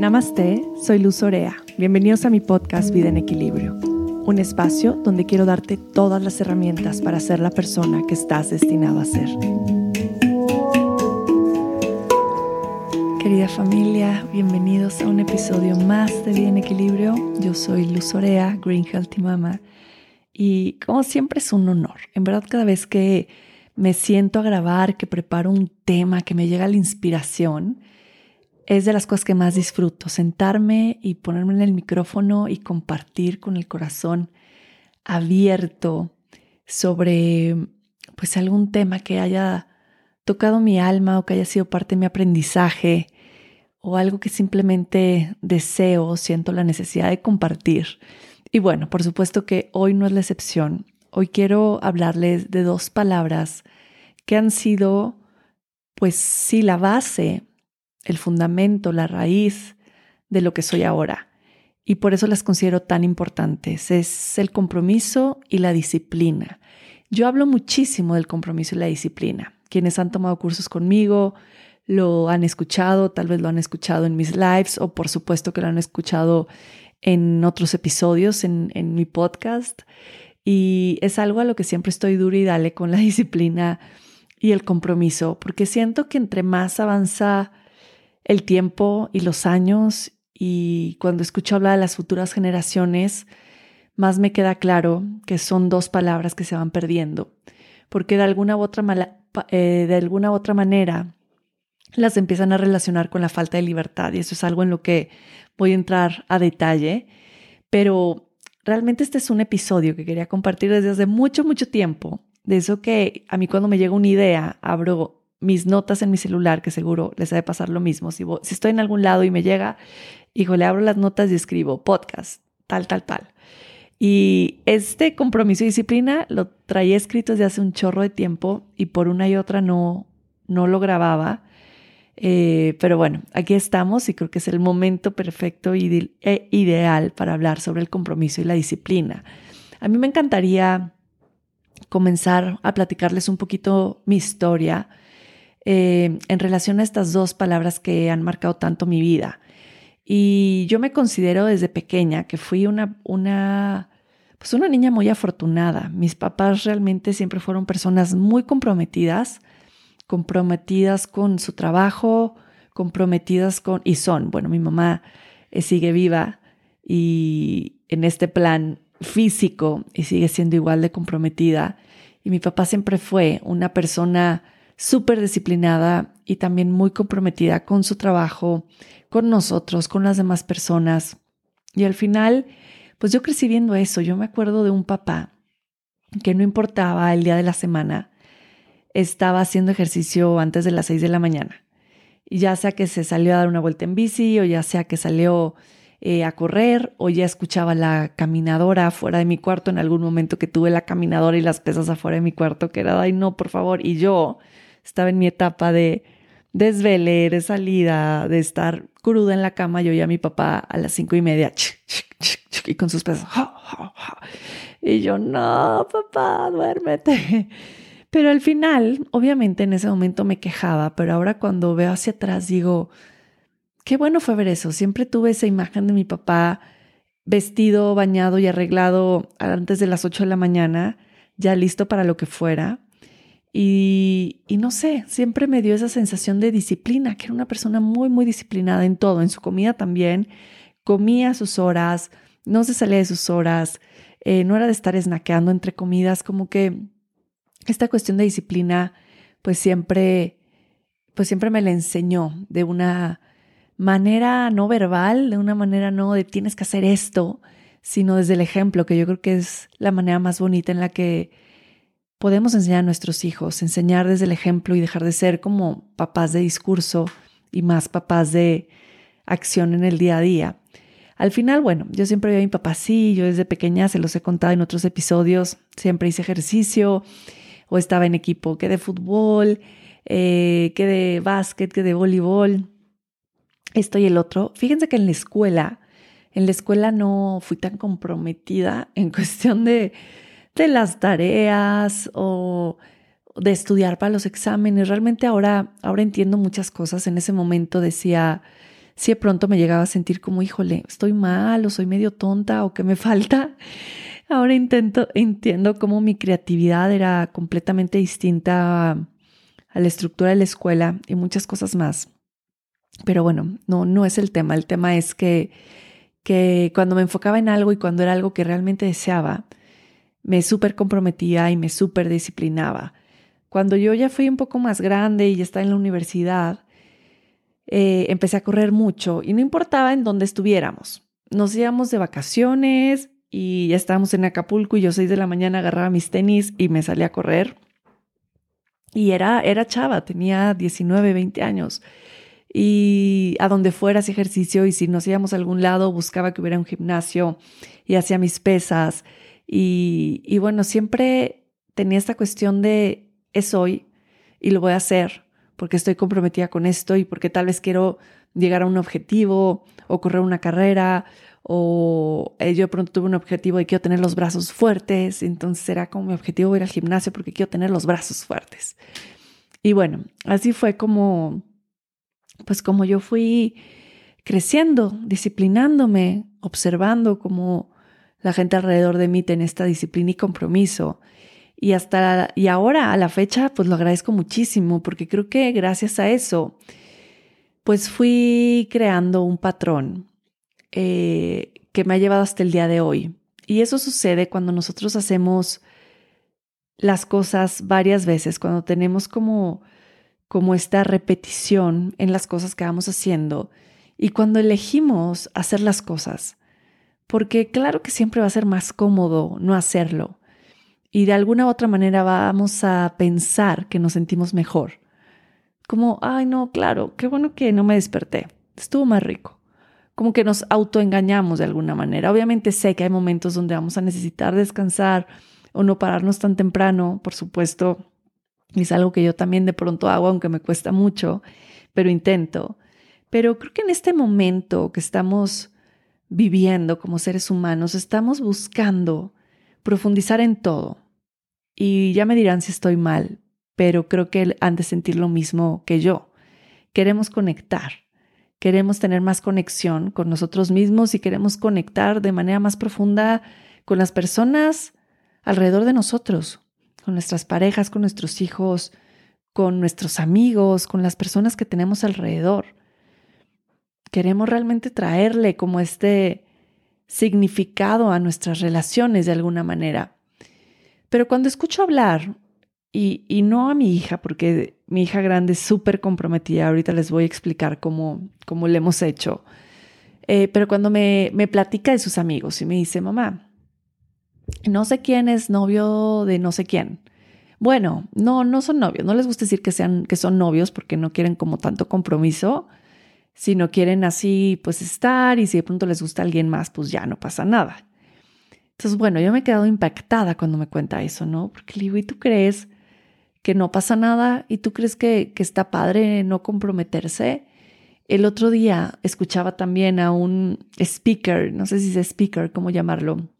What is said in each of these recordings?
Namaste, soy Luz Orea. Bienvenidos a mi podcast Vida en Equilibrio, un espacio donde quiero darte todas las herramientas para ser la persona que estás destinado a ser. Querida familia, bienvenidos a un episodio más de Vida en Equilibrio. Yo soy Luz Orea, Green Healthy Mama, y como siempre es un honor. En verdad, cada vez que me siento a grabar, que preparo un tema, que me llega la inspiración, es de las cosas que más disfruto, sentarme y ponerme en el micrófono y compartir con el corazón abierto sobre pues algún tema que haya tocado mi alma o que haya sido parte de mi aprendizaje o algo que simplemente deseo, siento la necesidad de compartir. Y bueno, por supuesto que hoy no es la excepción. Hoy quiero hablarles de dos palabras que han sido, pues sí, la base, el fundamento, la raíz de lo que soy ahora. Y por eso las considero tan importantes. Es el compromiso y la disciplina. Yo hablo muchísimo del compromiso y la disciplina. Quienes han tomado cursos conmigo lo han escuchado, tal vez lo han escuchado en mis lives o por supuesto que lo han escuchado en otros episodios en, en mi podcast. Y es algo a lo que siempre estoy duro y dale con la disciplina y el compromiso, porque siento que entre más avanza el tiempo y los años y cuando escucho hablar de las futuras generaciones, más me queda claro que son dos palabras que se van perdiendo, porque de alguna u otra, eh, de alguna u otra manera las empiezan a relacionar con la falta de libertad y eso es algo en lo que voy a entrar a detalle, pero realmente este es un episodio que quería compartir desde hace mucho, mucho tiempo de eso que a mí cuando me llega una idea, abro mis notas en mi celular, que seguro les ha de pasar lo mismo. Si, si estoy en algún lado y me llega, le abro las notas y escribo podcast, tal, tal, tal. Y este compromiso y disciplina lo traía escrito desde hace un chorro de tiempo y por una y otra no, no lo grababa. Eh, pero bueno, aquí estamos y creo que es el momento perfecto e ideal para hablar sobre el compromiso y la disciplina. A mí me encantaría comenzar a platicarles un poquito mi historia eh, en relación a estas dos palabras que han marcado tanto mi vida. Y yo me considero desde pequeña que fui una, una, pues una niña muy afortunada. Mis papás realmente siempre fueron personas muy comprometidas, comprometidas con su trabajo, comprometidas con, y son, bueno, mi mamá eh, sigue viva y en este plan físico y sigue siendo igual de comprometida. Y mi papá siempre fue una persona súper disciplinada y también muy comprometida con su trabajo, con nosotros, con las demás personas. Y al final, pues yo crecí viendo eso. Yo me acuerdo de un papá que no importaba el día de la semana, estaba haciendo ejercicio antes de las seis de la mañana. Y ya sea que se salió a dar una vuelta en bici o ya sea que salió eh, a correr o ya escuchaba la caminadora afuera de mi cuarto en algún momento que tuve la caminadora y las pesas afuera de mi cuarto, que era, ay no, por favor. Y yo estaba en mi etapa de desvele, de salida, de estar cruda en la cama. Yo ya a mi papá a las cinco y media y con sus pesas. Y yo, no, papá, duérmete. Pero al final, obviamente en ese momento me quejaba, pero ahora cuando veo hacia atrás digo, qué bueno fue ver eso. Siempre tuve esa imagen de mi papá vestido, bañado y arreglado antes de las 8 de la mañana, ya listo para lo que fuera. Y, no sé, siempre me dio esa sensación de disciplina, que era una persona muy, muy disciplinada en todo, en su comida también, comía a sus horas, no se salía de sus horas, eh, no era de estar esnaqueando entre comidas, como que esta cuestión de disciplina, pues siempre, pues siempre me la enseñó de una manera no verbal, de una manera no de tienes que hacer esto, sino desde el ejemplo, que yo creo que es la manera más bonita en la que podemos enseñar a nuestros hijos, enseñar desde el ejemplo y dejar de ser como papás de discurso y más papás de acción en el día a día. Al final, bueno, yo siempre vi a mi papá así, yo desde pequeña se los he contado en otros episodios, siempre hice ejercicio o estaba en equipo que de fútbol, eh, que de básquet, que de voleibol esto y el otro. Fíjense que en la escuela, en la escuela no fui tan comprometida en cuestión de, de las tareas o de estudiar para los exámenes. Realmente ahora, ahora entiendo muchas cosas. En ese momento decía, si de pronto me llegaba a sentir como, híjole, estoy mal o soy medio tonta o que me falta. Ahora intento, entiendo cómo mi creatividad era completamente distinta a la estructura de la escuela y muchas cosas más. Pero bueno, no, no es el tema. El tema es que, que cuando me enfocaba en algo y cuando era algo que realmente deseaba, me súper comprometía y me súper disciplinaba. Cuando yo ya fui un poco más grande y ya estaba en la universidad, eh, empecé a correr mucho y no importaba en dónde estuviéramos. Nos íbamos de vacaciones y ya estábamos en Acapulco y yo seis de la mañana agarraba mis tenis y me salía a correr. Y era, era chava, tenía 19, 20 años. Y a donde fuera hacía ejercicio y si nos íbamos a algún lado buscaba que hubiera un gimnasio y hacía mis pesas. Y, bueno, siempre tenía esta cuestión de es hoy y lo voy a hacer porque estoy comprometida con esto y porque tal vez quiero llegar a un objetivo o correr una carrera o eh, yo de pronto tuve un objetivo de quiero tener los brazos fuertes, entonces era como mi objetivo ir al gimnasio porque quiero tener los brazos fuertes. Y bueno, así fue como, pues como yo fui creciendo, disciplinándome, observando cómo la gente alrededor de mí tiene esta disciplina y compromiso. Y hasta y ahora a la fecha pues lo agradezco muchísimo porque creo que gracias a eso pues fui creando un patrón eh, que me ha llevado hasta el día de hoy. Y eso sucede cuando nosotros hacemos las cosas varias veces, cuando tenemos como, como esta repetición en las cosas que vamos haciendo y cuando elegimos hacer las cosas. Porque claro que siempre va a ser más cómodo no hacerlo. Y de alguna u otra manera vamos a pensar que nos sentimos mejor. Como, ay, no, claro, qué bueno que no me desperté. Estuvo más rico como que nos autoengañamos de alguna manera. Obviamente sé que hay momentos donde vamos a necesitar descansar o no pararnos tan temprano, por supuesto. Es algo que yo también de pronto hago, aunque me cuesta mucho, pero intento. Pero creo que en este momento que estamos viviendo como seres humanos, estamos buscando profundizar en todo. Y ya me dirán si estoy mal, pero creo que han de sentir lo mismo que yo. Queremos conectar queremos tener más conexión con nosotros mismos y queremos conectar de manera más profunda con las personas alrededor de nosotros, con nuestras parejas, con nuestros hijos, con nuestros amigos, con las personas que tenemos alrededor. Queremos realmente traerle como este significado a nuestras relaciones de alguna manera. Pero cuando escucho hablar y, no a mi hija, porque mi hija grande es súper comprometida. Ahorita les voy a explicar cómo, cómo le hemos hecho. Eh, pero cuando me, me platica de sus amigos y me dice, mamá, no sé quién es novio de no sé quién. Bueno, no, no son novios. No les gusta decir que, sean, que son novios porque no quieren como tanto compromiso, sino quieren así pues estar y si de pronto les gusta alguien más, pues ya no pasa nada. Entonces, bueno, yo me he quedado impactada cuando me cuenta eso, ¿no? Porque le digo, ¿y tú crees que no pasa nada y tú crees que, que está padre no comprometerse. El otro día escuchaba también a un speaker, no sé si es speaker, cómo llamarlo,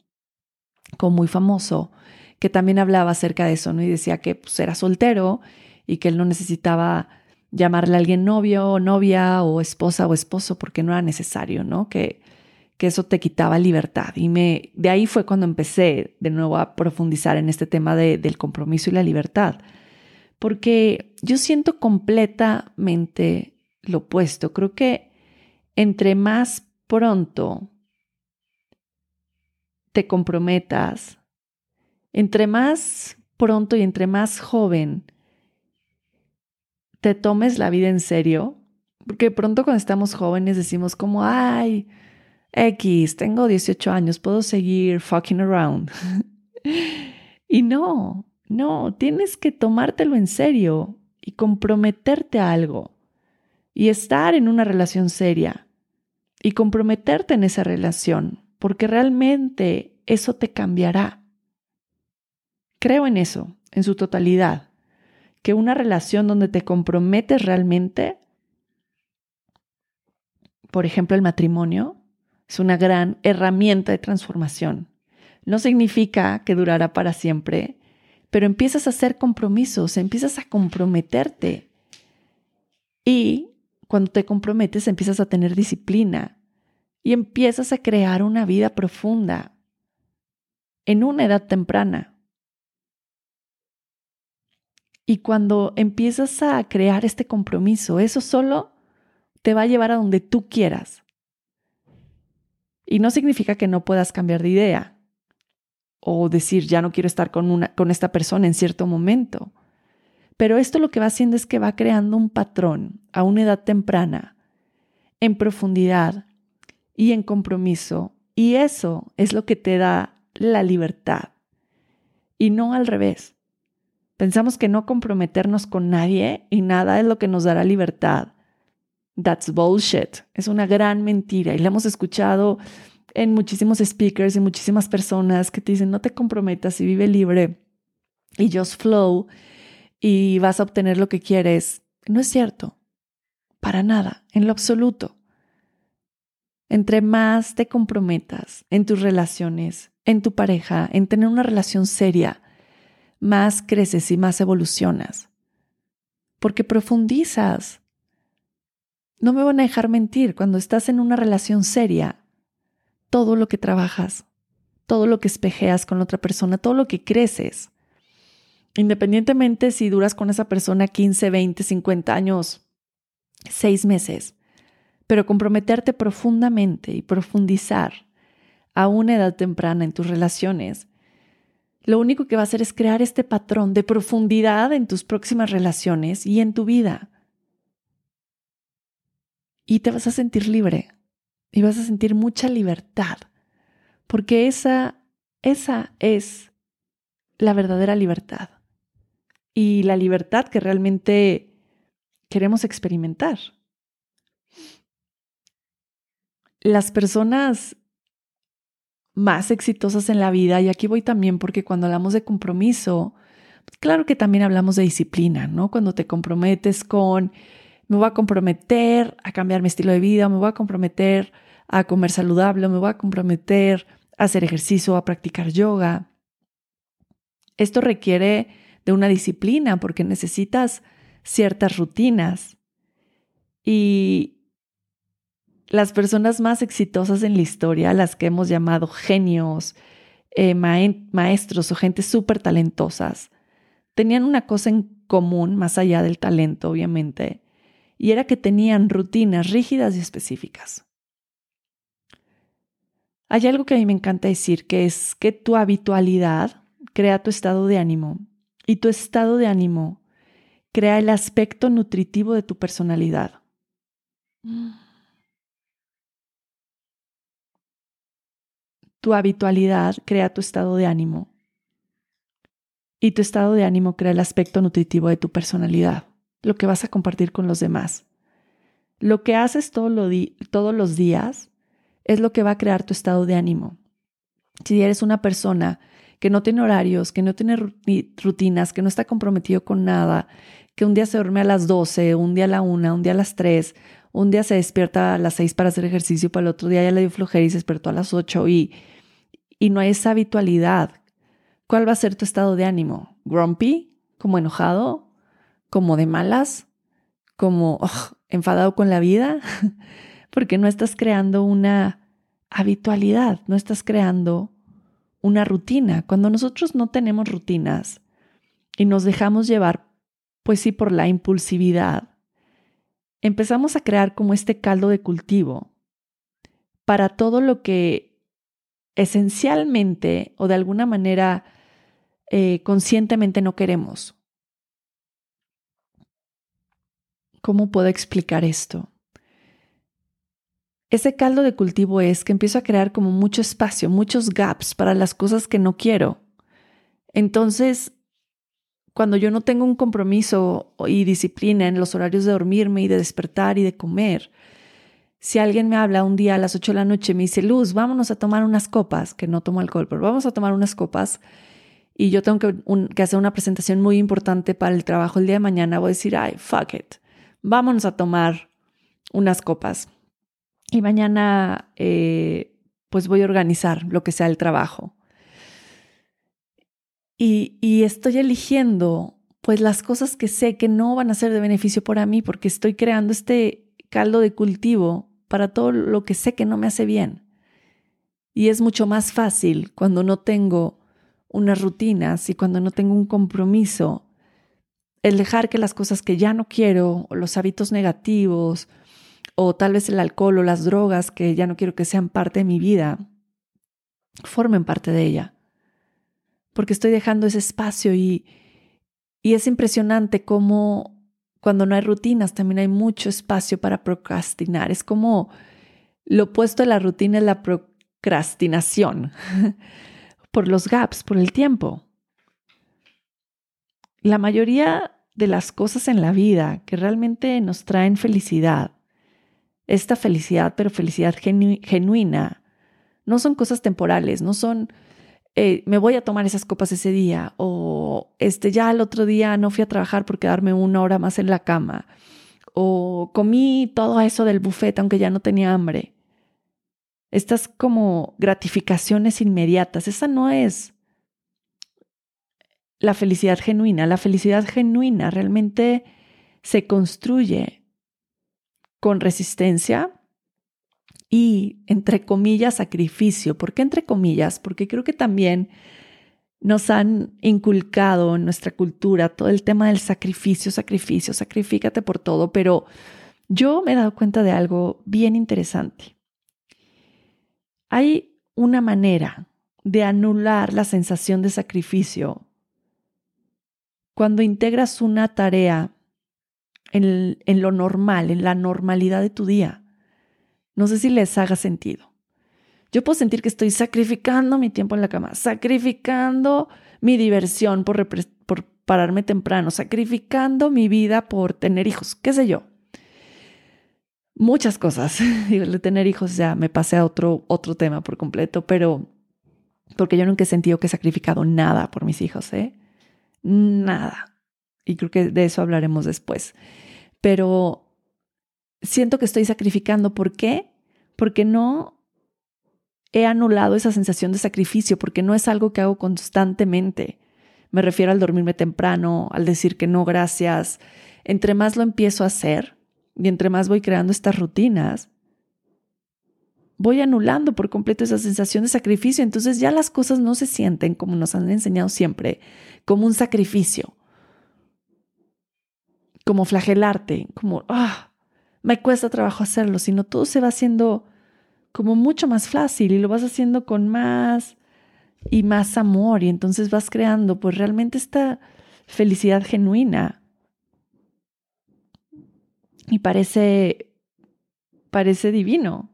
como muy famoso, que también hablaba acerca de eso, ¿no? Y decía que pues, era soltero y que él no necesitaba llamarle a alguien novio o novia o esposa o esposo porque no era necesario, ¿no? Que, que eso te quitaba libertad. Y me, de ahí fue cuando empecé de nuevo a profundizar en este tema de, del compromiso y la libertad porque yo siento completamente lo opuesto. Creo que entre más pronto te comprometas, entre más pronto y entre más joven te tomes la vida en serio, porque pronto cuando estamos jóvenes decimos como, ay, X, tengo 18 años, puedo seguir fucking around. y no, no, tienes que tomártelo en serio y comprometerte a algo y estar en una relación seria y comprometerte en esa relación, porque realmente eso te cambiará. Creo en eso, en su totalidad, que una relación donde te comprometes realmente, por ejemplo el matrimonio, es una gran herramienta de transformación. No significa que durará para siempre, pero empiezas a hacer compromisos, empiezas a comprometerte. Y cuando te comprometes empiezas a tener disciplina y empiezas a crear una vida profunda en una edad temprana. Y cuando empiezas a crear este compromiso, eso solo te va a llevar a donde tú quieras. Y no significa que no puedas cambiar de idea o decir, ya no quiero estar con, una, con esta persona en cierto momento. Pero esto lo que va haciendo es que va creando un patrón a una edad temprana, en profundidad y en compromiso. Y eso es lo que te da la libertad. Y no al revés. Pensamos que no comprometernos con nadie y nada es lo que nos dará libertad. That's bullshit. Es una gran mentira y la hemos escuchado en muchísimos speakers y muchísimas personas que te dicen no te comprometas y vive libre y just flow y vas a obtener lo que quieres. No es cierto. Para nada, en lo absoluto. Entre más te comprometas en tus relaciones, en tu pareja, en tener una relación seria, más creces y más evolucionas. Porque profundizas. No me van a dejar mentir, cuando estás en una relación seria, todo lo que trabajas, todo lo que espejeas con otra persona, todo lo que creces, independientemente si duras con esa persona 15, 20, 50 años, 6 meses, pero comprometerte profundamente y profundizar a una edad temprana en tus relaciones, lo único que va a hacer es crear este patrón de profundidad en tus próximas relaciones y en tu vida. Y te vas a sentir libre y vas a sentir mucha libertad, porque esa, esa es la verdadera libertad y la libertad que realmente queremos experimentar. Las personas más exitosas en la vida, y aquí voy también porque cuando hablamos de compromiso, claro que también hablamos de disciplina, ¿no? Cuando te comprometes con, me voy a comprometer a cambiar mi estilo de vida, me voy a comprometer a comer saludable, me voy a comprometer a hacer ejercicio, a practicar yoga. Esto requiere de una disciplina porque necesitas ciertas rutinas. Y las personas más exitosas en la historia, las que hemos llamado genios, eh, maestros o gente súper talentosas, tenían una cosa en común, más allá del talento, obviamente, y era que tenían rutinas rígidas y específicas. Hay algo que a mí me encanta decir, que es que tu habitualidad crea tu estado de ánimo y tu estado de ánimo crea el aspecto nutritivo de tu personalidad. Tu habitualidad crea tu estado de ánimo y tu estado de ánimo crea el aspecto nutritivo de tu personalidad, lo que vas a compartir con los demás. Lo que haces todos los días es lo que va a crear tu estado de ánimo. Si eres una persona que no tiene horarios, que no tiene rutinas, que no está comprometido con nada, que un día se duerme a las 12, un día a la 1, un día a las 3, un día se despierta a las 6 para hacer ejercicio, para el otro día ya le dio flojera y se despertó a las 8 y, y no hay esa habitualidad. ¿Cuál va a ser tu estado de ánimo? ¿Grumpy? ¿Como enojado? ¿Como de malas? ¿Como enfadado con la vida? Porque no estás creando una habitualidad, no estás creando una rutina. Cuando nosotros no tenemos rutinas y nos dejamos llevar, pues sí, por la impulsividad, empezamos a crear como este caldo de cultivo para todo lo que esencialmente o de alguna manera eh, conscientemente no queremos. ¿Cómo puedo explicar esto? ese caldo de cultivo es que empiezo a crear como mucho espacio, muchos gaps para las cosas que no quiero. Entonces, cuando yo no tengo un compromiso y disciplina en los horarios de dormirme y de despertar y de comer, si alguien me habla un día a las 8 de la noche y me dice, Luz, vámonos a tomar unas copas, que no tomo alcohol, pero vamos a tomar unas copas, y yo tengo que, hacer una presentación muy importante para el trabajo el día de mañana, voy a decir, ay, fuck it, vámonos a tomar unas copas y mañana eh, pues voy a organizar lo que sea el trabajo. Y, estoy eligiendo pues las cosas que sé que no van a ser de beneficio para mí porque estoy creando este caldo de cultivo para todo lo que sé que no me hace bien. Y es mucho más fácil cuando no tengo unas rutinas y cuando no tengo un compromiso, el dejar que las cosas que ya no quiero, o los hábitos negativos, o tal vez el alcohol o las drogas que ya no quiero que sean parte de mi vida, formen parte de ella. Porque estoy dejando ese espacio y, y es impresionante cómo cuando no hay rutinas también hay mucho espacio para procrastinar. Es como lo opuesto de la rutina es la procrastinación por los gaps, por el tiempo. La mayoría de las cosas en la vida que realmente nos traen felicidad, esta felicidad, pero felicidad genuina, no son cosas temporales, no son eh, me voy a tomar esas copas ese día o este ya el otro día no fui a trabajar por quedarme una hora más en la cama o comí todo eso del buffet aunque ya no tenía hambre. Estas como gratificaciones inmediatas, esa no es la felicidad genuina. La felicidad genuina realmente se construye con resistencia, y, entre comillas, sacrificio. ¿Por qué entre comillas? Porque creo que también nos han inculcado en nuestra cultura todo el tema del sacrificio, sacrificio, sacrifícate por todo, pero yo me he dado cuenta de algo bien interesante. Hay una manera de anular la sensación de sacrificio cuando integras una tarea en, en, lo normal, en la normalidad de tu día. No sé si les haga sentido. Yo puedo sentir que estoy sacrificando mi tiempo en la cama, sacrificando mi diversión por, por pararme temprano, sacrificando mi vida por tener hijos, qué sé yo. Muchas cosas. De tener hijos ya me pasé a otro, otro tema por completo, pero porque yo nunca he sentido que he sacrificado nada por mis hijos, ¿eh? Nada. Y creo que de eso hablaremos después. Pero siento que estoy sacrificando. ¿Por qué? Porque no he anulado esa sensación de sacrificio, porque no es algo que hago constantemente. Me refiero al dormirme temprano, al decir que no, gracias. Entre más lo empiezo a hacer y entre más voy creando estas rutinas, voy anulando por completo esa sensación de sacrificio. Entonces ya las cosas no se sienten, como nos han enseñado siempre, como un sacrificio, como flagelarte, como, ah, me cuesta trabajo hacerlo, sino todo se va haciendo como mucho más fácil y lo vas haciendo con más y más amor y entonces vas creando pues realmente esta felicidad genuina. Y parece, parece divino.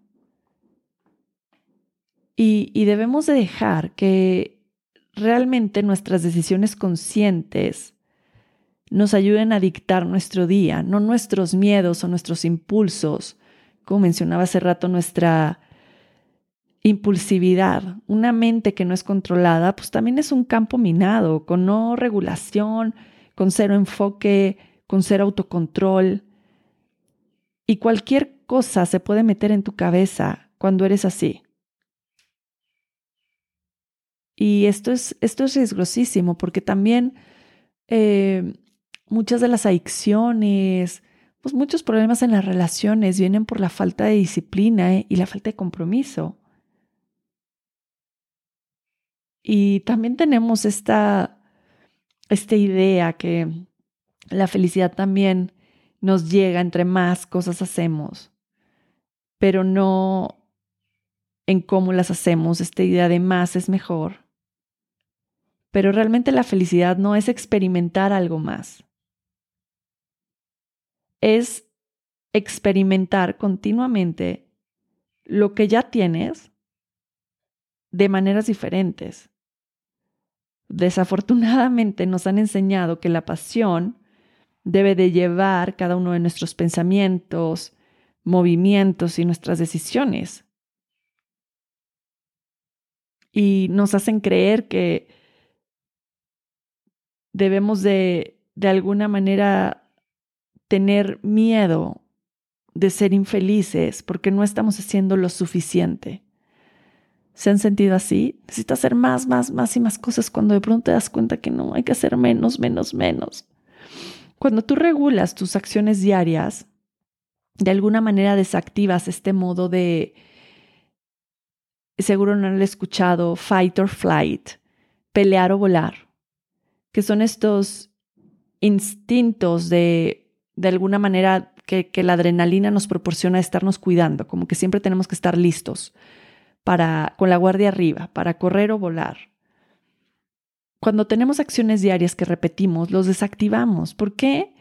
Y, y debemos de dejar que realmente nuestras decisiones conscientes nos ayuden a dictar nuestro día, no nuestros miedos o nuestros impulsos. Como mencionaba hace rato, nuestra impulsividad, una mente que no es controlada, pues también es un campo minado, con no regulación, con cero enfoque, con cero autocontrol. Y cualquier cosa se puede meter en tu cabeza cuando eres así. Y esto es, esto es riesgosísimo porque también eh, muchas de las adicciones, pues muchos problemas en las relaciones vienen por la falta de disciplina ¿eh? y la falta de compromiso. Y también tenemos esta, idea que la felicidad también nos llega entre más cosas hacemos, pero no en cómo las hacemos. Esta idea de más es mejor. Pero realmente la felicidad no es experimentar algo más es experimentar continuamente lo que ya tienes de maneras diferentes. Desafortunadamente nos han enseñado que la pasión debe de llevar cada uno de nuestros pensamientos, movimientos y nuestras decisiones. Y nos hacen creer que debemos de, de alguna manera tener miedo de ser infelices porque no estamos haciendo lo suficiente. ¿Se han sentido así? Necesitas hacer más, más, más y más cosas cuando de pronto te das cuenta que no, hay que hacer menos, menos, menos. Cuando tú regulas tus acciones diarias, de alguna manera desactivas este modo de, seguro no he escuchado, fight or flight, pelear o volar, que son estos instintos de, de alguna manera que, que la adrenalina nos proporciona estarnos cuidando, como que siempre tenemos que estar listos para, con la guardia arriba, para correr o volar. Cuando tenemos acciones diarias que repetimos, los desactivamos. ¿Por qué?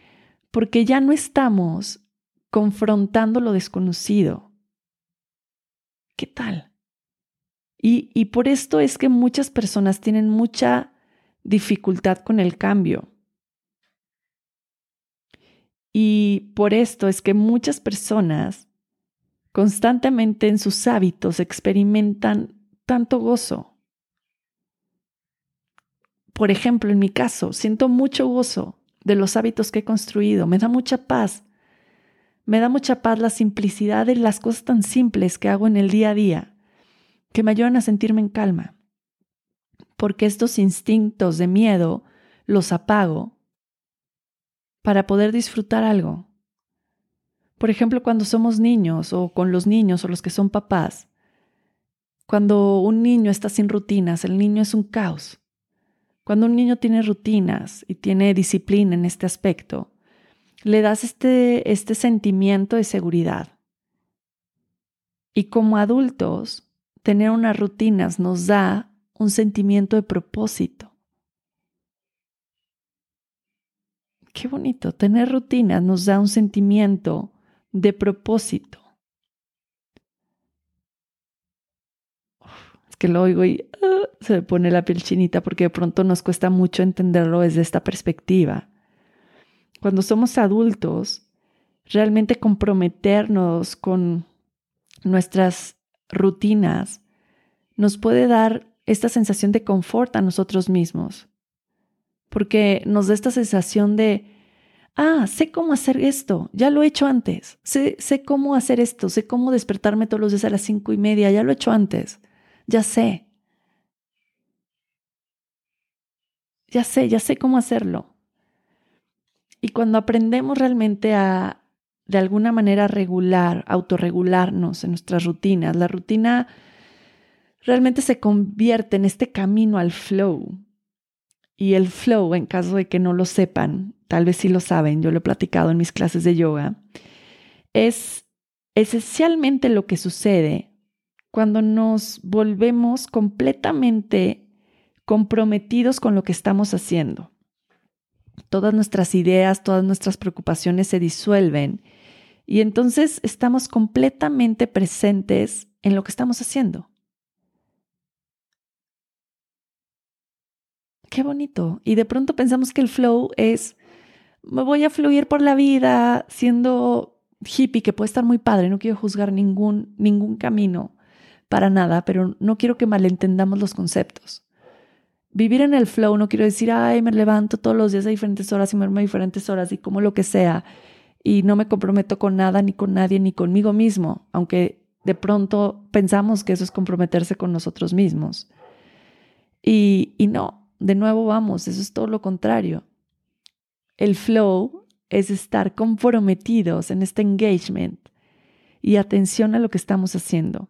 Porque ya no estamos confrontando lo desconocido. ¿Qué tal? Y, y, por esto es que muchas personas tienen mucha dificultad con el cambio. Y por esto es que muchas personas constantemente en sus hábitos experimentan tanto gozo. Por ejemplo, en mi caso, siento mucho gozo de los hábitos que he construido, me da mucha paz me da mucha paz la simplicidad de las cosas tan simples que hago en el día a día, que me ayudan a sentirme en calma. Porque estos instintos de miedo los apago para poder disfrutar algo. Por ejemplo, cuando somos niños o con los niños o los que son papás, cuando un niño está sin rutinas, el niño es un caos. Cuando un niño tiene rutinas y tiene disciplina en este aspecto, le das este, este sentimiento de seguridad. Y como adultos, tener unas rutinas nos da un sentimiento de propósito. Qué bonito, tener rutinas nos da un sentimiento de propósito. Es que lo oigo y ah, se pone la piel chinita porque de pronto nos cuesta mucho entenderlo desde esta perspectiva cuando somos adultos, realmente comprometernos con nuestras rutinas nos puede dar esta sensación de confort a nosotros mismos, porque nos da esta sensación de, ah, sé cómo hacer esto, ya lo he hecho antes, sé, sé cómo hacer esto, sé cómo despertarme todos los días a las cinco y media, ya lo he hecho antes, ya sé, ya sé, ya sé cómo hacerlo. Y cuando aprendemos realmente a, de alguna manera, regular, autorregularnos en nuestras rutinas, la rutina realmente se convierte en este camino al flow. Y el flow, en caso de que no lo sepan, tal vez sí lo saben, yo lo he platicado en mis clases de yoga, es esencialmente lo que sucede cuando nos volvemos completamente comprometidos con lo que estamos haciendo todas nuestras ideas, todas nuestras preocupaciones se disuelven y entonces estamos completamente presentes en lo que estamos haciendo. Qué bonito. Y de pronto pensamos que el flow es, me voy a fluir por la vida siendo hippie, que puede estar muy padre, no quiero juzgar ningún, ningún camino para nada, pero no quiero que malentendamos los conceptos vivir en el flow no quiero decir, ay, me levanto todos los días a diferentes horas y me duermo a diferentes horas y como lo que sea. Y no me comprometo con nada, ni con nadie, ni conmigo mismo, aunque de pronto pensamos que eso es comprometerse con nosotros mismos. Y, y no, de nuevo vamos, eso es todo lo contrario. El flow es estar comprometidos en este engagement y atención a lo que estamos haciendo.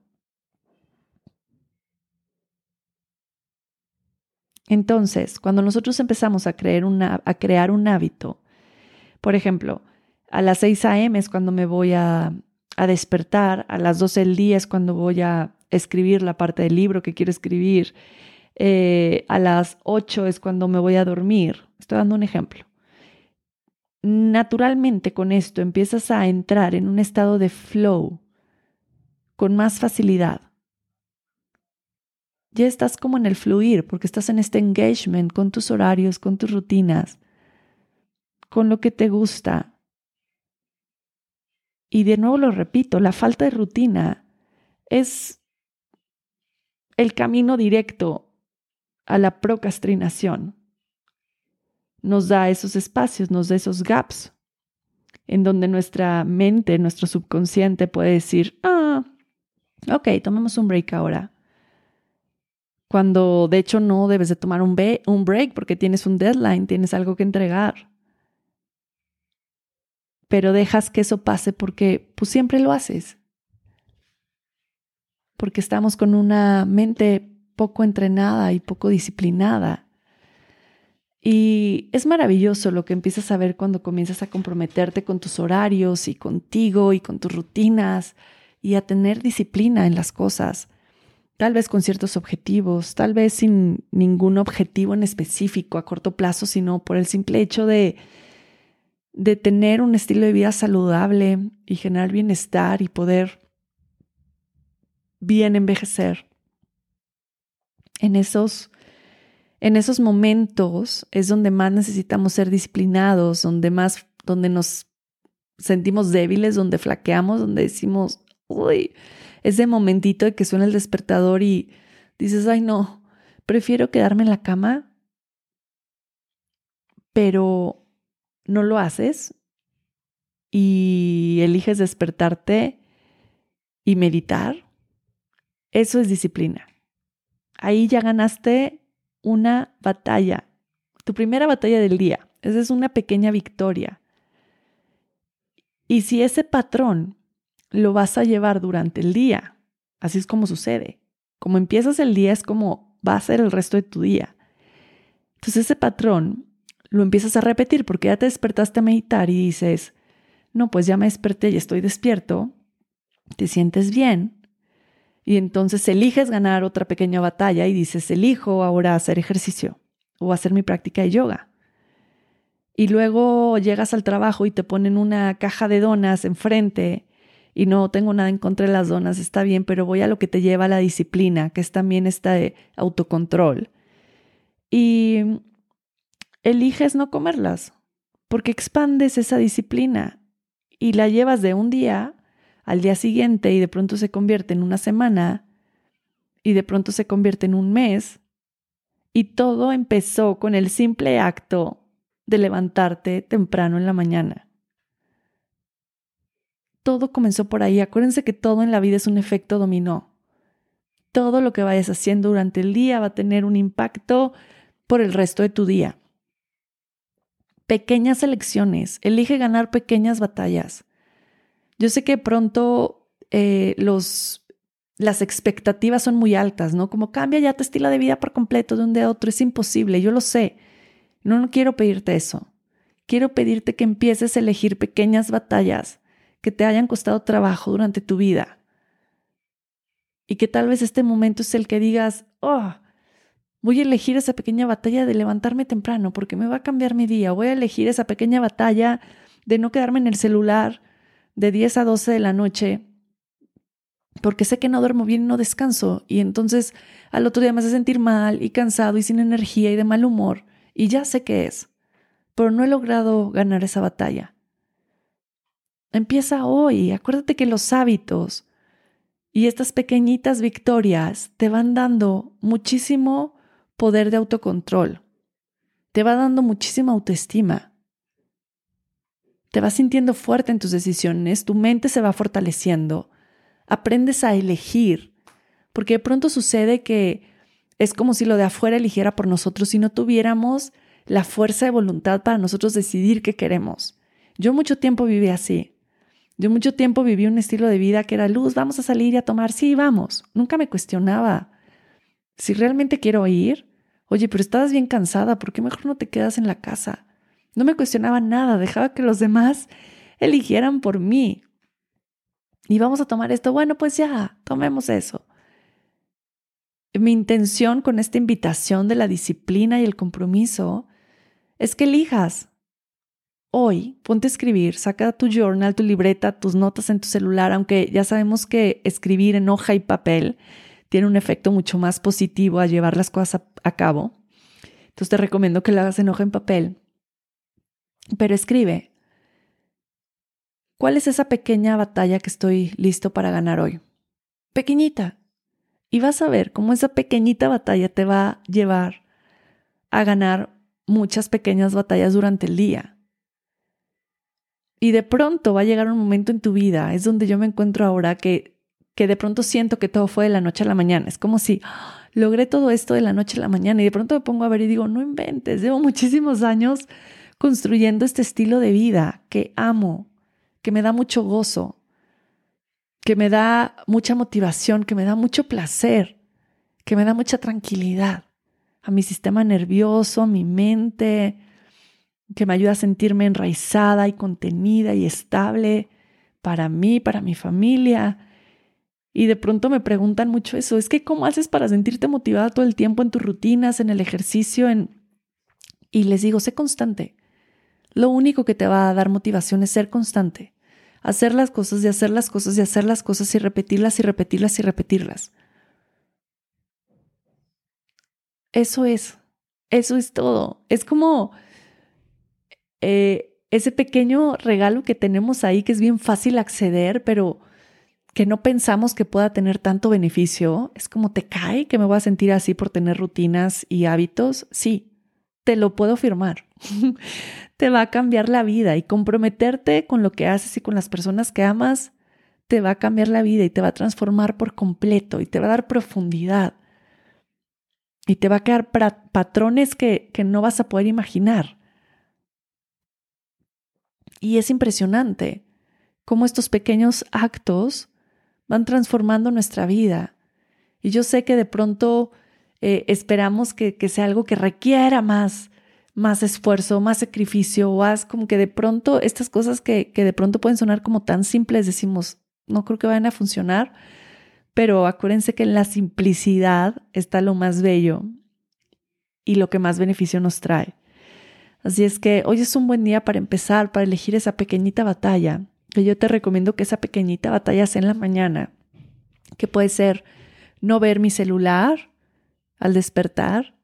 Entonces, cuando nosotros empezamos a, crear, una, crear un hábito, por ejemplo, a las 6 a.m. es cuando me voy a, a, despertar, a las 12 del día es cuando voy a escribir la parte del libro que quiero escribir, eh, a las 8 es cuando me voy a dormir. Estoy dando un ejemplo. Naturalmente con esto empiezas a entrar en un estado de flow con más facilidad ya estás como en el fluir, porque estás en este engagement con tus horarios, con tus rutinas, con lo que te gusta. Y de nuevo lo repito, la falta de rutina es el camino directo a la procrastinación. Nos da esos espacios, nos da esos gaps en donde nuestra mente, nuestro subconsciente puede decir, ah, ok, tomemos un break ahora cuando de hecho no debes de tomar un, un break porque tienes un deadline, tienes algo que entregar. pero dejas que eso pase porque pues siempre lo haces. Porque estamos con una mente poco entrenada y poco disciplinada. Y es maravilloso lo que empiezas a ver cuando comienzas a comprometerte con tus horarios y contigo y con tus rutinas y a tener disciplina en las cosas. Tal vez con ciertos objetivos, tal vez sin ningún objetivo en específico a corto plazo, sino por el simple hecho de, de tener un estilo de vida saludable y generar bienestar y poder bien envejecer. En esos, en esos momentos es donde más necesitamos ser disciplinados, donde más, donde nos sentimos débiles, donde flaqueamos, donde decimos, uy, ese momentito de que suena el despertador y dices, ay no, prefiero quedarme en la cama, pero no lo haces y eliges despertarte y meditar, eso es disciplina. Ahí ya ganaste una batalla, tu primera batalla del día. Esa es una pequeña victoria. Y si ese patrón lo vas a llevar durante el día, así es como sucede. Como empiezas el día es como va a ser el resto de tu día. Entonces ese patrón lo empiezas a repetir porque ya te despertaste a meditar y dices, no, pues ya me desperté y estoy despierto, te sientes bien, y entonces eliges ganar otra pequeña batalla y dices, elijo ahora hacer ejercicio o hacer mi práctica de yoga. Y luego llegas al trabajo y te ponen una caja de donas enfrente y no tengo nada en contra de las donas, está bien, pero voy a lo que te lleva a la disciplina, que es también este autocontrol. Y eliges no comerlas porque expandes esa disciplina y la llevas de un día al día siguiente y de pronto se convierte en una semana y de pronto se convierte en un mes. Y todo empezó con el simple acto de levantarte temprano en la mañana. Todo comenzó por ahí. Acuérdense que todo en la vida es un efecto dominó. Todo lo que vayas haciendo durante el día va a tener un impacto por el resto de tu día. Pequeñas elecciones. Elige ganar pequeñas batallas. Yo sé que pronto eh, los, las expectativas son muy altas, ¿no? Como cambia ya tu estilo de vida por completo de un día a otro, es imposible, yo lo sé. No, no quiero pedirte eso. Quiero pedirte que empieces a elegir pequeñas batallas que te hayan costado trabajo durante tu vida. Y que tal vez este momento es el que digas, oh, voy a elegir esa pequeña batalla de levantarme temprano porque me va a cambiar mi día. Voy a elegir esa pequeña batalla de no quedarme en el celular de 10 a 12 de la noche porque sé que no duermo bien y no descanso y entonces al otro día me hace sentir mal y cansado y sin energía y de mal humor y ya sé qué es, pero no he logrado ganar esa batalla. Empieza hoy, acuérdate que los hábitos y estas pequeñitas victorias te van dando muchísimo poder de autocontrol, te va dando muchísima autoestima te vas sintiendo fuerte en tus decisiones, tu mente se va fortaleciendo, aprendes a elegir, porque de pronto sucede que es como si lo de afuera eligiera por nosotros si no tuviéramos la fuerza de voluntad para nosotros decidir qué queremos. Yo mucho tiempo viví así. Yo mucho tiempo viví un estilo de vida que era luz, vamos a salir y a tomar, sí, vamos. Nunca me cuestionaba si realmente quiero ir. Oye, pero estabas bien cansada, ¿por qué mejor no te quedas en la casa? No me cuestionaba nada, dejaba que los demás eligieran por mí. Y vamos a tomar esto, bueno, pues ya, tomemos eso. Mi intención con esta invitación de la disciplina y el compromiso es que elijas. Hoy, ponte a escribir, saca tu journal, tu libreta, tus notas en tu celular, aunque ya sabemos que escribir en hoja y papel tiene un efecto mucho más positivo a llevar las cosas a, cabo. Entonces te recomiendo que lo hagas en hoja en papel pero escribe, ¿cuál es esa pequeña batalla que estoy listo para ganar hoy? Pequeñita. Y vas a ver cómo esa pequeñita batalla te va a llevar a ganar muchas pequeñas batallas durante el día. Y de pronto va a llegar un momento en tu vida, es donde yo me encuentro ahora, que, que de pronto siento que todo fue de la noche a la mañana. Es como si ¡ah! logré todo esto de la noche a la mañana y de pronto me pongo a ver y digo, no inventes, llevo muchísimos años construyendo este estilo de vida que amo, que me da mucho gozo, que me da mucha motivación, que me da mucho placer, que me da mucha tranquilidad a mi sistema nervioso, a mi mente, que me ayuda a sentirme enraizada y contenida y estable para mí, para mi familia. Y de pronto me preguntan mucho eso, es que ¿cómo haces para sentirte motivada todo el tiempo en tus rutinas, en el ejercicio? En... Y les digo, sé constante. Lo único que te va a dar motivación es ser constante. Hacer las cosas y hacer las cosas y hacer las cosas y repetirlas y repetirlas y repetirlas. Eso es, eso es todo. Es como eh, ese pequeño regalo que tenemos ahí que es bien fácil acceder, pero que no pensamos que pueda tener tanto beneficio. Es como te cae que me voy a sentir así por tener rutinas y hábitos. Sí, te lo puedo afirmar. te va a cambiar la vida y comprometerte con lo que haces y con las personas que amas te va a cambiar la vida y te va a transformar por completo y te va a dar profundidad y te va a quedar patrones que, que no vas a poder imaginar. Y es impresionante cómo estos pequeños actos van transformando nuestra vida. Y yo sé que de pronto eh, esperamos que, que, sea algo que requiera más, más esfuerzo, más sacrificio, o haz como que de pronto estas cosas que, que de pronto pueden sonar como tan simples, decimos, no creo que vayan a funcionar, pero acuérdense que en la simplicidad está lo más bello y lo que más beneficio nos trae. Así es que hoy es un buen día para empezar, para elegir esa pequeñita batalla, que yo te recomiendo que esa pequeñita batalla sea en la mañana, que puede ser no ver mi celular al despertar,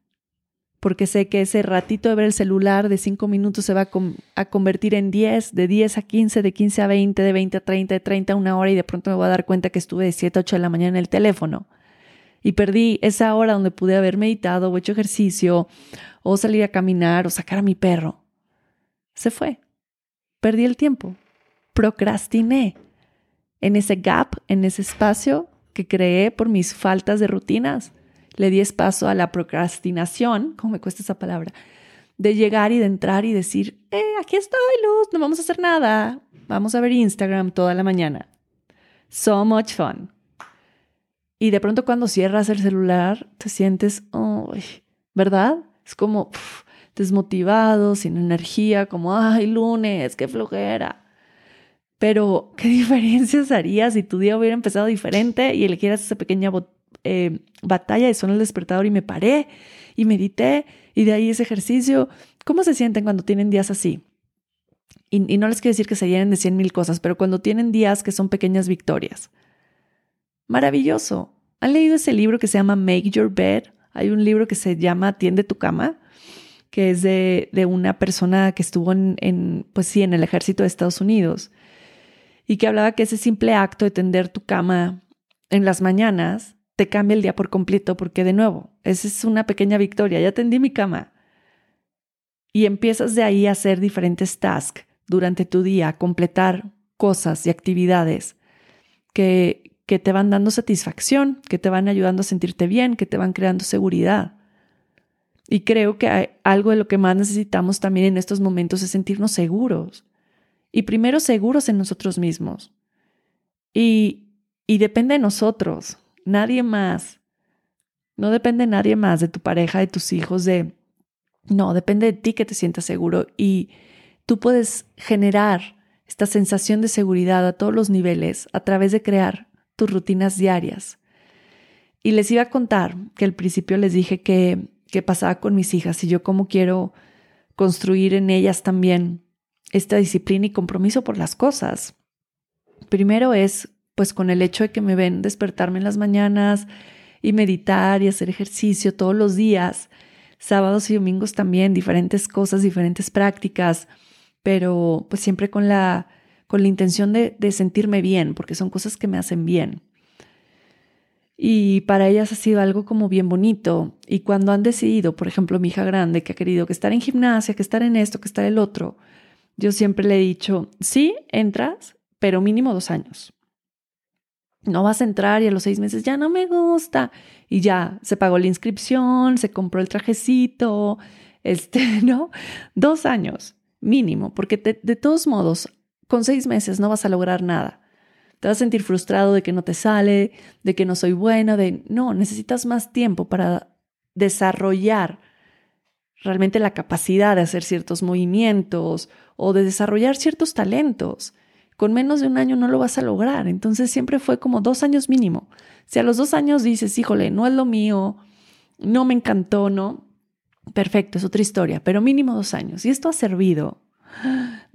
porque sé que ese ratito de ver el celular de cinco minutos se va a, convertir en 10, de 10 a 15, de 15 a 20, de 20 a 30, de 30 a una hora y de pronto me voy a dar cuenta que estuve de 7 a 8 de la mañana en el teléfono. Y perdí esa hora donde pude haber meditado o hecho ejercicio o salir a caminar o sacar a mi perro. Se fue. Perdí el tiempo. Procrastiné. En ese gap, en ese espacio que creé por mis faltas de rutinas le di espacio a la procrastinación, como me cuesta esa palabra, de llegar y de entrar y decir, eh, aquí estoy, Luz, no vamos a hacer nada, vamos a ver Instagram toda la mañana. So much fun. Y de pronto cuando cierras el celular, te sientes, ¿verdad? Es como desmotivado, sin energía, como, ay, lunes, qué flojera. Pero, ¿qué diferencias haría si tu día hubiera empezado diferente y elegieras esa pequeña eh, batalla de sonó el despertador y me paré y medité y de ahí ese ejercicio. ¿Cómo se sienten cuando tienen días así? Y, no les quiero decir que se llenen de cien mil cosas, pero cuando tienen días que son pequeñas victorias. Maravilloso. ¿Han leído ese libro que se llama Make Your Bed? Hay un libro que se llama Tiende tu cama, que es de, de una persona que estuvo en, en, pues sí, en el ejército de Estados Unidos y que hablaba que ese simple acto de tender tu cama en las mañanas te cambia el día por completo, porque de nuevo, esa es una pequeña victoria, ya tendí mi cama. Y empiezas de ahí a hacer diferentes tasks durante tu día, completar cosas y actividades que, que te van dando satisfacción, que te van ayudando a sentirte bien, que te van creando seguridad. Y creo que hay algo de lo que más necesitamos también en estos momentos es sentirnos seguros. Y primero seguros en nosotros mismos. Y, y depende de nosotros nadie más. No depende de nadie más, de tu pareja, de tus hijos, de... No, depende de ti que te sientas seguro y tú puedes generar esta sensación de seguridad a todos los niveles a través de crear tus rutinas diarias. Y les iba a contar que al principio les dije que, que pasaba con mis hijas y yo cómo quiero construir en ellas también esta disciplina y compromiso por las cosas. Primero es pues con el hecho de que me ven despertarme en las mañanas y meditar y hacer ejercicio todos los días, sábados y domingos también, diferentes cosas, diferentes prácticas, pero pues siempre con la, con la intención de, de sentirme bien, porque son cosas que me hacen bien. Y para ellas ha sido algo como bien bonito. Y cuando han decidido, por ejemplo, mi hija grande, que ha querido que estar en gimnasia, que estar en esto, que estar en el otro, yo siempre le he dicho, sí, entras, pero mínimo dos años no vas a entrar y a los seis meses ya no me gusta. Y ya se pagó la inscripción, se compró el trajecito, este, ¿no? Dos años mínimo, porque de todos modos, con seis meses no vas a lograr nada. Te vas a sentir frustrado de que no te sale, de que no soy buena, de no, necesitas más tiempo para desarrollar realmente la capacidad de hacer ciertos movimientos o de desarrollar ciertos talentos. Con menos de un año no lo vas a lograr. Entonces siempre fue como dos años mínimo. Si a los dos años dices, híjole, no es lo mío, no me encantó, ¿no? Perfecto, es otra historia, pero mínimo dos años. Y esto ha servido.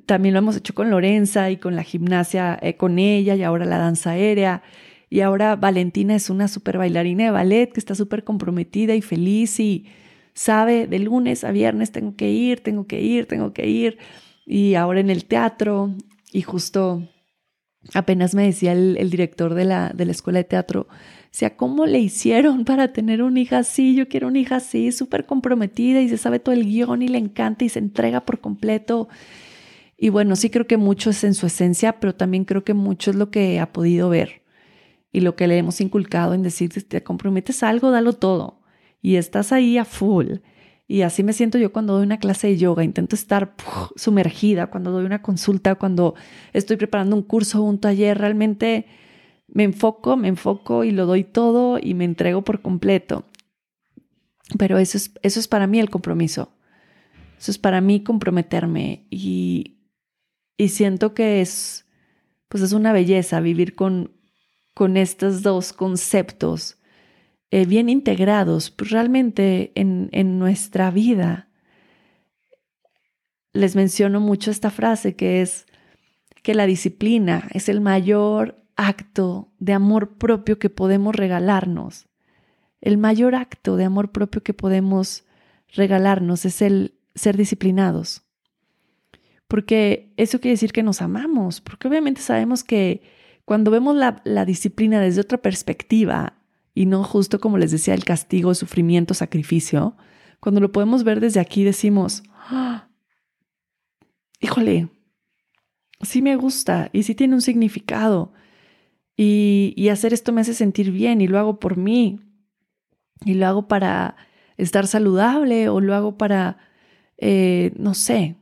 También lo hemos hecho con Lorenza y con la gimnasia eh, con ella y ahora la danza aérea. Y ahora Valentina es una super bailarina de ballet que está súper comprometida y feliz y sabe de lunes a viernes tengo que ir, tengo que ir, tengo que ir. Y ahora en el teatro y justo apenas me decía el, director de la, de la escuela de teatro, o sea, ¿cómo le hicieron para tener una hija así? Yo quiero una hija así, súper comprometida y se sabe todo el guion y le encanta y se entrega por completo. Y bueno, sí creo que mucho es en su esencia, pero también creo que mucho es lo que ha podido ver y lo que le hemos inculcado en decir, te comprometes algo, dalo todo. Y estás ahí a full. Y así me siento yo cuando doy una clase de yoga. Intento estar sumergida cuando doy una consulta, cuando estoy preparando un curso o un taller. Realmente me enfoco, me enfoco y lo doy todo y me entrego por completo. Pero eso es, eso es para mí el compromiso. Eso es para mí comprometerme y, y siento que es, pues es una belleza vivir con, con estos dos conceptos eh, bien integrados pues realmente en, en nuestra vida. Les menciono mucho esta frase que es que la disciplina es el mayor acto de amor propio que podemos regalarnos. El mayor acto de amor propio que podemos regalarnos es el ser disciplinados. Porque eso quiere decir que nos amamos, porque obviamente sabemos que cuando vemos la, disciplina desde otra perspectiva y no justo como les decía el castigo, sufrimiento, sacrificio, cuando lo podemos ver desde aquí decimos, ¡Ah! híjole, sí me gusta y sí tiene un significado y, hacer esto me hace sentir bien y lo hago por mí. Y lo hago para estar saludable o lo hago para, eh, no sé.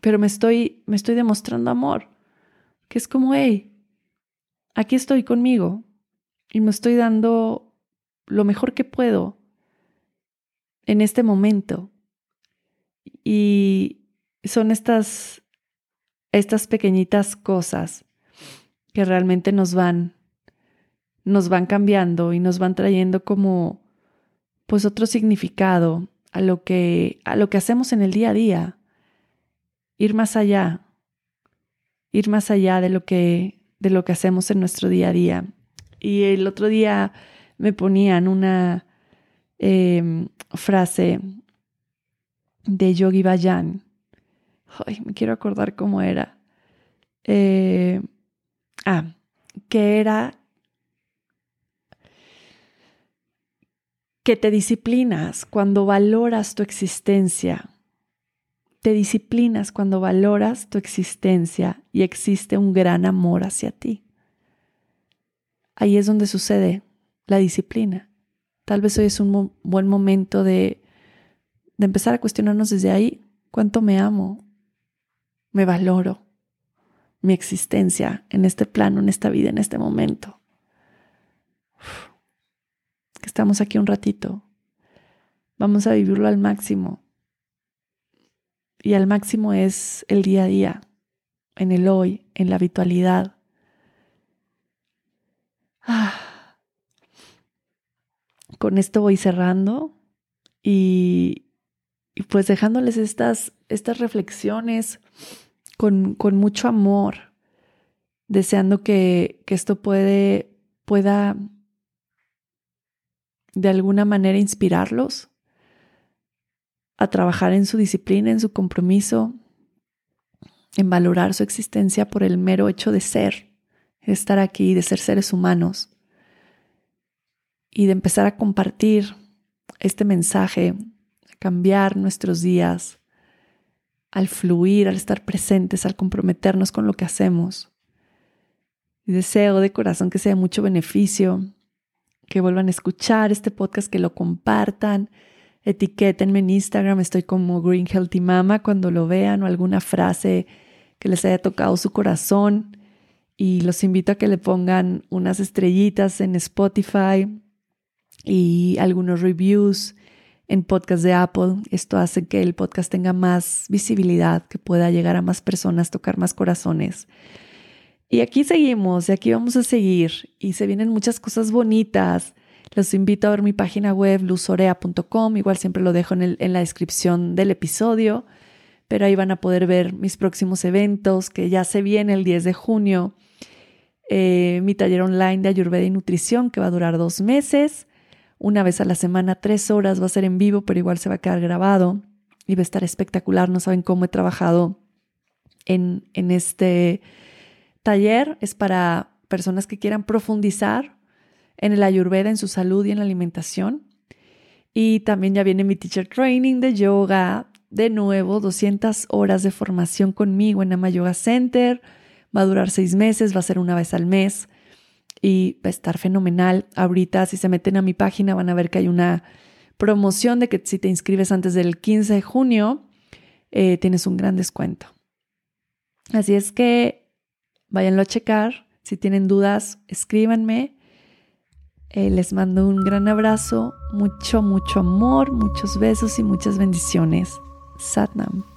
Pero me estoy, me estoy demostrando amor. Que es como, hey, aquí estoy conmigo y me estoy dando lo mejor que puedo en este momento. Y son estas, estas pequeñitas cosas que realmente nos van nos van cambiando y nos van trayendo como pues otro significado a lo que a lo que hacemos en el día a día. Ir más allá. Ir más allá de lo que de lo que hacemos en nuestro día a día. Y el otro día me ponían una em, frase de Yogi Bayan. Ay, me quiero acordar cómo era. Eh, Ah, que era que te disciplinas cuando valoras tu existencia. Te disciplinas cuando valoras tu existencia y existe un gran amor hacia ti. Ahí es donde sucede la disciplina. Tal vez hoy es un buen momento de, de empezar a cuestionarnos desde ahí cuánto me amo, me valoro, mi existencia en este plano, en esta vida, en este momento. Estamos aquí un ratito. Vamos a vivirlo al máximo. Y al máximo es el día a día, en el hoy, en la habitualidad. Ah. Con esto voy cerrando y, y pues dejándoles estas, estas reflexiones con, mucho amor, deseando que, esto puede, pueda de alguna manera inspirarlos a trabajar en su disciplina, en su compromiso, en valorar su existencia por el mero hecho de ser, estar aquí, de ser seres humanos y de empezar a compartir este mensaje, a cambiar nuestros días, al fluir, al estar presentes, al comprometernos con lo que hacemos. Y deseo de corazón que sea de mucho beneficio, que vuelvan a escuchar este podcast, que lo compartan, etiquétenme en Instagram, estoy como Green Healthy Mama cuando lo vean o alguna frase que les haya tocado su corazón y los invito a que le pongan unas estrellitas en Spotify y algunos reviews en podcast de Apple. Esto hace que el podcast tenga más visibilidad, que pueda llegar a más personas, tocar más corazones. Y aquí seguimos, y aquí vamos a seguir, y se vienen muchas cosas bonitas. Los invito a ver mi página web, luzorea.com, igual siempre lo dejo en, en la descripción del episodio, pero ahí van a poder ver mis próximos eventos, que ya se viene el 10 de junio, eh, mi taller online de Ayurveda y Nutrición, que va a durar dos meses una vez a la semana, tres horas, va a ser en vivo, pero igual se va a quedar grabado y va a estar espectacular. No saben cómo he trabajado en, en este taller. Es para personas que quieran profundizar en el ayurveda, en su salud y en la alimentación. Y también ya viene mi teacher training de yoga. De nuevo, 200 horas de formación conmigo en Ama Yoga Center. Va a durar seis meses, va a ser una vez al mes y va a estar fenomenal. Ahorita, si se meten a mi página, van a ver que hay una promoción de que si te inscribes antes del 15 de junio, eh, tienes un gran descuento. Así es que váyanlo a checar. Si tienen dudas, escríbanme. Eh, les mando un gran abrazo, mucho, mucho amor, muchos besos y muchas bendiciones. Satnam.